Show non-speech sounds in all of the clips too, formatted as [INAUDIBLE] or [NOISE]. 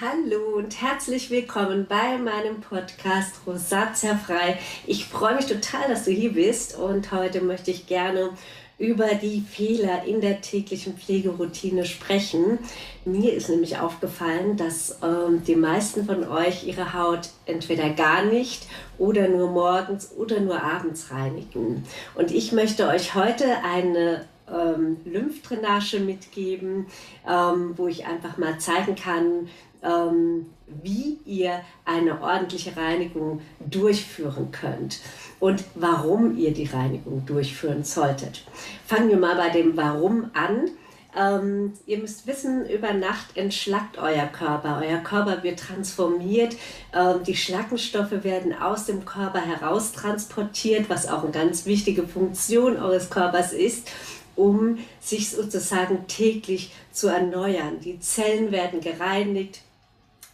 Hallo und herzlich willkommen bei meinem Podcast Rosatia frei. Ich freue mich total, dass du hier bist und heute möchte ich gerne über die Fehler in der täglichen Pflegeroutine sprechen. Mir ist nämlich aufgefallen, dass ähm, die meisten von euch ihre Haut entweder gar nicht oder nur morgens oder nur abends reinigen. Und ich möchte euch heute eine ähm, Lymphdrainage mitgeben, ähm, wo ich einfach mal zeigen kann, ähm, wie ihr eine ordentliche Reinigung durchführen könnt und warum ihr die Reinigung durchführen solltet. Fangen wir mal bei dem Warum an. Ähm, ihr müsst wissen, über Nacht entschlackt euer Körper. Euer Körper wird transformiert. Ähm, die Schlackenstoffe werden aus dem Körper heraus transportiert, was auch eine ganz wichtige Funktion eures Körpers ist um sich sozusagen täglich zu erneuern. Die Zellen werden gereinigt,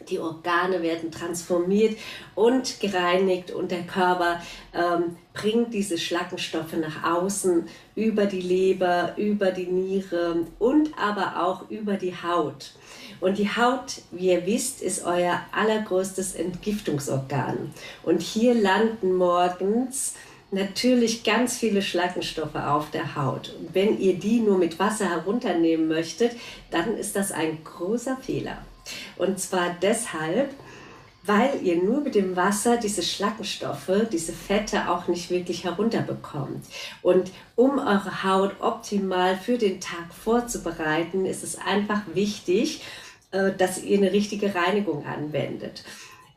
die Organe werden transformiert und gereinigt und der Körper ähm, bringt diese Schlackenstoffe nach außen über die Leber, über die Niere und aber auch über die Haut. Und die Haut, wie ihr wisst, ist euer allergrößtes Entgiftungsorgan. Und hier landen morgens natürlich ganz viele Schlackenstoffe auf der Haut. Und wenn ihr die nur mit Wasser herunternehmen möchtet, dann ist das ein großer Fehler. Und zwar deshalb, weil ihr nur mit dem Wasser diese Schlackenstoffe, diese Fette auch nicht wirklich herunterbekommt. Und um eure Haut optimal für den Tag vorzubereiten, ist es einfach wichtig, äh, dass ihr eine richtige Reinigung anwendet.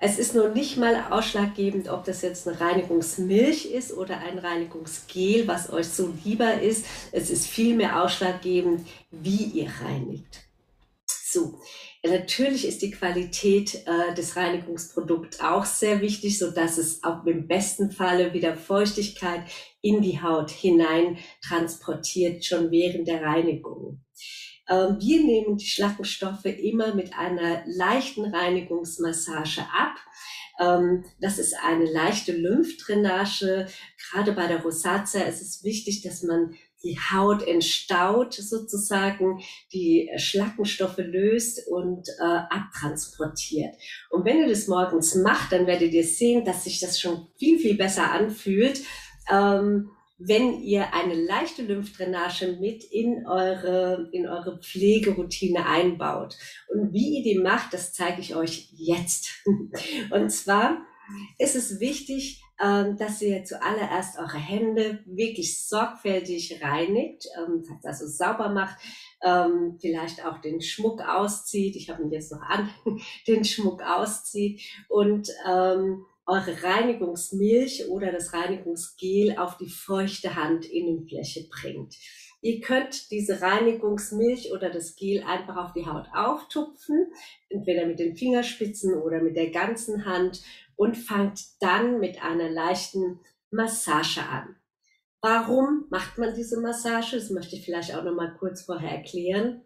Es ist noch nicht mal ausschlaggebend, ob das jetzt eine Reinigungsmilch ist oder ein Reinigungsgel, was euch so lieber ist. Es ist vielmehr ausschlaggebend, wie ihr reinigt. So, Natürlich ist die Qualität äh, des Reinigungsprodukts auch sehr wichtig, so dass es auch im besten Falle wieder Feuchtigkeit in die Haut hinein transportiert, schon während der Reinigung. Ähm, wir nehmen die Schlackenstoffe immer mit einer leichten Reinigungsmassage ab. Ähm, das ist eine leichte Lymphdrainage. Gerade bei der Rosatia ist es wichtig, dass man die Haut entstaut sozusagen, die Schlackenstoffe löst und äh, abtransportiert. Und wenn ihr das morgens macht, dann werdet ihr sehen, dass sich das schon viel, viel besser anfühlt. Ähm, wenn ihr eine leichte Lymphdrainage mit in eure, in eure Pflegeroutine einbaut. Und wie ihr die macht, das zeige ich euch jetzt. [LAUGHS] Und zwar ist es wichtig, ähm, dass ihr zuallererst eure Hände wirklich sorgfältig reinigt, also sauber macht, ähm, vielleicht auch den Schmuck auszieht. Ich habe ihn jetzt noch an, [LAUGHS] den Schmuck auszieht und eure Reinigungsmilch oder das Reinigungsgel auf die feuchte Handinnenfläche bringt. Ihr könnt diese Reinigungsmilch oder das Gel einfach auf die Haut auftupfen, entweder mit den Fingerspitzen oder mit der ganzen Hand und fangt dann mit einer leichten Massage an. Warum macht man diese Massage? Das möchte ich vielleicht auch noch mal kurz vorher erklären.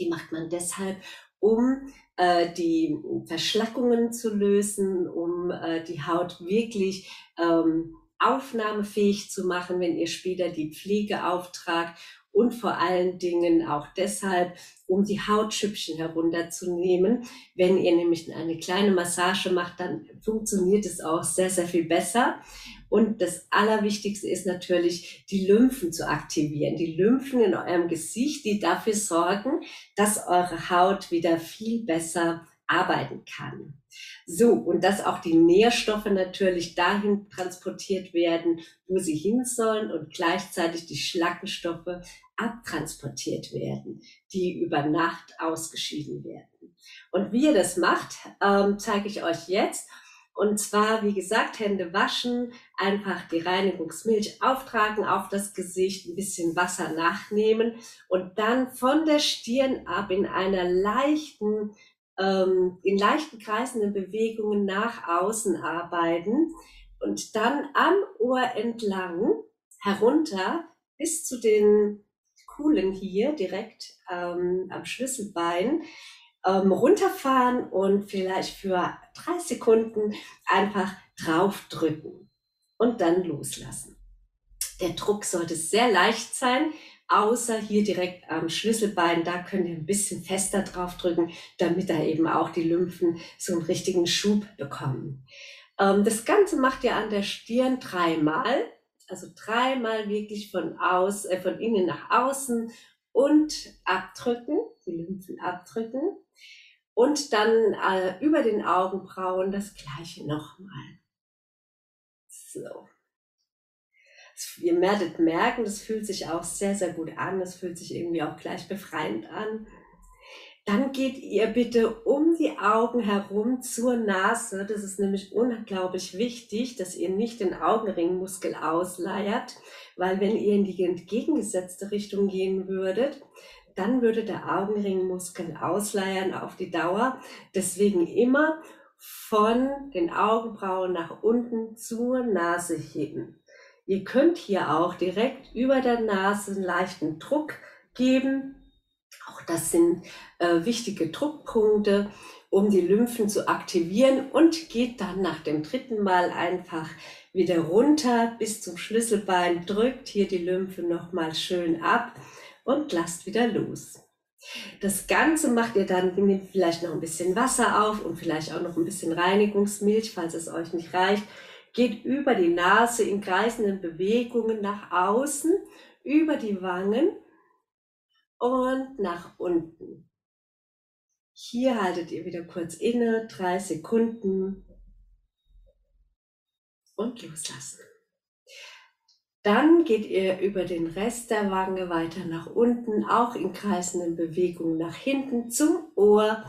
Die macht man deshalb, um äh, die Verschlackungen zu lösen, um äh, die Haut wirklich ähm, aufnahmefähig zu machen, wenn ihr später die Pflege auftragt und vor allen Dingen auch deshalb, um die Hautschüppchen herunterzunehmen. Wenn ihr nämlich eine kleine Massage macht, dann funktioniert es auch sehr, sehr viel besser. Und das Allerwichtigste ist natürlich, die Lymphen zu aktivieren. Die Lymphen in eurem Gesicht, die dafür sorgen, dass eure Haut wieder viel besser arbeiten kann. So, und dass auch die Nährstoffe natürlich dahin transportiert werden, wo sie hin sollen und gleichzeitig die Schlackenstoffe abtransportiert werden, die über Nacht ausgeschieden werden. Und wie ihr das macht, ähm, zeige ich euch jetzt. Und zwar, wie gesagt, Hände waschen, einfach die Reinigungsmilch auftragen auf das Gesicht, ein bisschen Wasser nachnehmen und dann von der Stirn ab in einer leichten, ähm, in leichten kreisenden Bewegungen nach außen arbeiten und dann am Ohr entlang herunter bis zu den Kuhlen hier direkt ähm, am Schlüsselbein ähm, runterfahren und vielleicht für drei Sekunden einfach draufdrücken und dann loslassen. Der Druck sollte sehr leicht sein, außer hier direkt am Schlüsselbein, da könnt ihr ein bisschen fester drauf drücken, damit da eben auch die Lymphen so einen richtigen Schub bekommen. Ähm, das Ganze macht ihr an der Stirn dreimal, also dreimal wirklich von aus, äh, von innen nach außen und abdrücken, die Lymphen abdrücken und dann äh, über den Augenbrauen das gleiche nochmal. So. Ihr werdet merken, das fühlt sich auch sehr, sehr gut an. Das fühlt sich irgendwie auch gleich befreiend an. Dann geht ihr bitte um die Augen herum zur Nase. Das ist nämlich unglaublich wichtig, dass ihr nicht den Augenringmuskel ausleiert, weil wenn ihr in die entgegengesetzte Richtung gehen würdet, dann würde der Augenringmuskel ausleiern auf die Dauer. Deswegen immer von den Augenbrauen nach unten zur Nase heben. Ihr könnt hier auch direkt über der Nase einen leichten Druck geben. Auch das sind äh, wichtige Druckpunkte, um die Lymphen zu aktivieren und geht dann nach dem dritten Mal einfach wieder runter bis zum Schlüsselbein, drückt hier die Lymphe nochmal schön ab und lasst wieder los. Das Ganze macht ihr dann, nehmt vielleicht noch ein bisschen Wasser auf und vielleicht auch noch ein bisschen Reinigungsmilch, falls es euch nicht reicht. Geht über die Nase in kreisenden Bewegungen nach außen, über die Wangen und nach unten. Hier haltet ihr wieder kurz inne, drei Sekunden und loslassen. Dann geht ihr über den Rest der Wange weiter nach unten, auch in kreisenden Bewegungen nach hinten zum Ohr,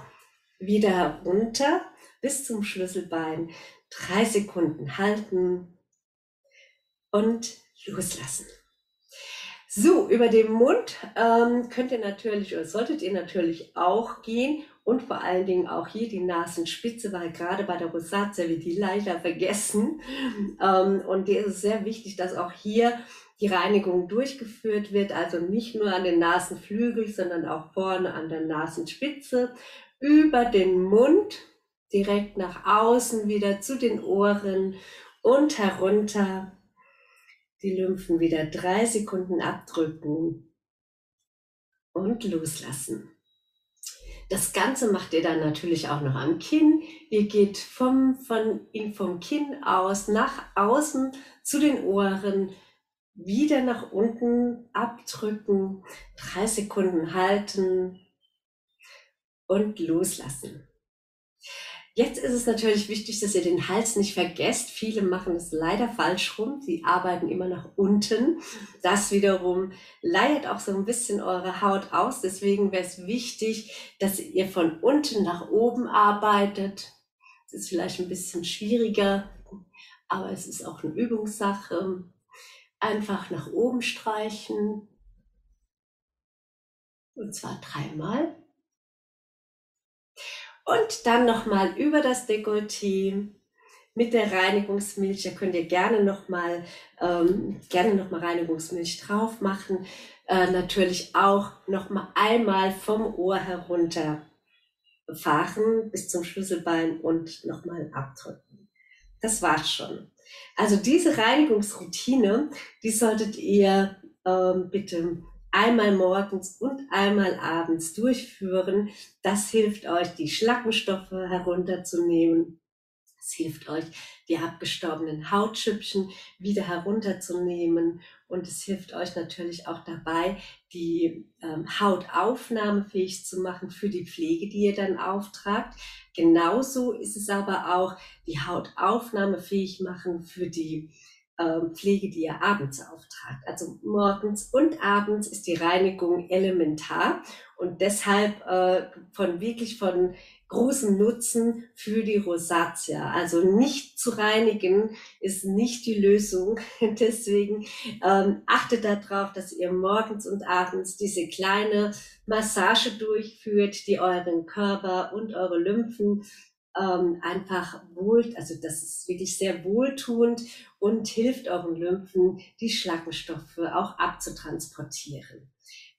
wieder herunter bis zum Schlüsselbein. Drei Sekunden halten und loslassen. So, über den Mund ähm, könnt ihr natürlich oder solltet ihr natürlich auch gehen und vor allen Dingen auch hier die Nasenspitze, weil gerade bei der Rosatia wir die leider vergessen. Ähm, und dir ist es sehr wichtig, dass auch hier die Reinigung durchgeführt wird, also nicht nur an den Nasenflügel, sondern auch vorne an der Nasenspitze, über den Mund, direkt nach außen wieder zu den Ohren und herunter. Die Lymphen wieder drei Sekunden abdrücken und loslassen. Das Ganze macht ihr dann natürlich auch noch am Kinn. Ihr geht vom, von, vom Kinn aus nach außen zu den Ohren, wieder nach unten abdrücken, drei Sekunden halten und loslassen. Jetzt ist es natürlich wichtig, dass ihr den Hals nicht vergesst. Viele machen es leider falsch rum. Sie arbeiten immer nach unten. Das wiederum leiert auch so ein bisschen eure Haut aus. Deswegen wäre es wichtig, dass ihr von unten nach oben arbeitet. Das ist vielleicht ein bisschen schwieriger, aber es ist auch eine Übungssache. Einfach nach oben streichen. Und zwar dreimal. Und dann nochmal über das Dekolleté mit der Reinigungsmilch. Da könnt ihr gerne nochmal ähm, gerne noch Reinigungsmilch drauf machen. Äh, natürlich auch nochmal einmal vom Ohr herunter fahren bis zum Schlüsselbein und nochmal abdrücken. Das war's schon. Also diese Reinigungsroutine, die solltet ihr ähm, bitte einmal morgens und einmal abends durchführen. Das hilft euch, die Schlackenstoffe herunterzunehmen. Es hilft euch, die abgestorbenen Hautschüppchen wieder herunterzunehmen. Und es hilft euch natürlich auch dabei, die ähm, Haut aufnahmefähig zu machen für die Pflege, die ihr dann auftragt. Genauso ist es aber auch, die Haut aufnahmefähig machen für die Pflege, die ihr abends auftragt. Also morgens und abends ist die Reinigung elementar und deshalb äh, von wirklich von großem Nutzen für die Rosatia. Also nicht zu reinigen ist nicht die Lösung. [LAUGHS] Deswegen ähm, achtet darauf, dass ihr morgens und abends diese kleine Massage durchführt, die euren Körper und eure Lymphen ähm, einfach wohl, also das ist wirklich sehr wohltuend und hilft euren Lymphen, die Schlackenstoffe auch abzutransportieren.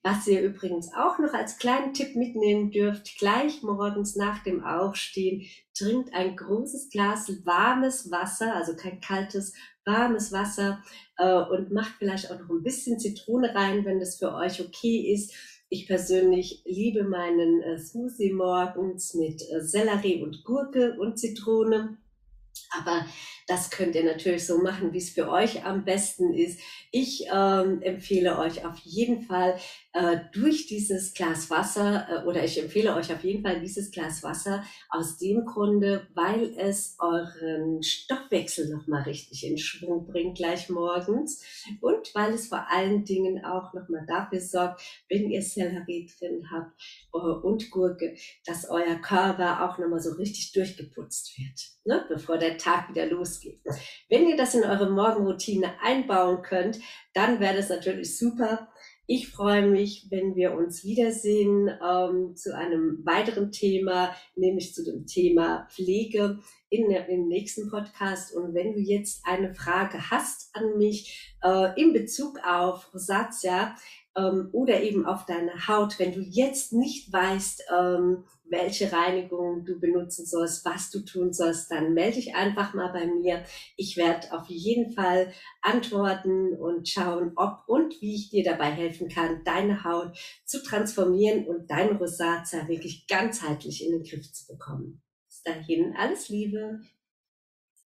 Was ihr übrigens auch noch als kleinen Tipp mitnehmen dürft, gleich morgens nach dem Aufstehen, trinkt ein großes Glas warmes Wasser, also kein kaltes, warmes Wasser äh, und macht vielleicht auch noch ein bisschen Zitrone rein, wenn das für euch okay ist. Ich persönlich liebe meinen äh, Smoothie morgens mit äh, Sellerie und Gurke und Zitrone. Aber das könnt ihr natürlich so machen, wie es für euch am besten ist. Ich ähm, empfehle euch auf jeden Fall äh, durch dieses Glas Wasser äh, oder ich empfehle euch auf jeden Fall dieses Glas Wasser aus dem Grunde, weil es euren Stoffwechsel nochmal richtig in Schwung bringt gleich morgens und weil es vor allen Dingen auch nochmal dafür sorgt, wenn ihr Sellerie drin habt äh, und Gurke, dass euer Körper auch nochmal so richtig durchgeputzt wird, ne? bevor der Tag wieder losgeht losgeht. Wenn ihr das in eure Morgenroutine einbauen könnt, dann wäre das natürlich super. Ich freue mich, wenn wir uns wiedersehen ähm, zu einem weiteren Thema, nämlich zu dem Thema Pflege in der, im nächsten Podcast. Und wenn du jetzt eine Frage hast an mich äh, in Bezug auf Rosatia ähm, oder eben auf deine Haut, wenn du jetzt nicht weißt, ähm, welche Reinigung du benutzen sollst, was du tun sollst, dann melde dich einfach mal bei mir. Ich werde auf jeden Fall antworten und schauen, ob und wie ich dir dabei helfen kann, deine Haut zu transformieren und dein Rosacea wirklich ganzheitlich in den Griff zu bekommen. Bis dahin, alles Liebe.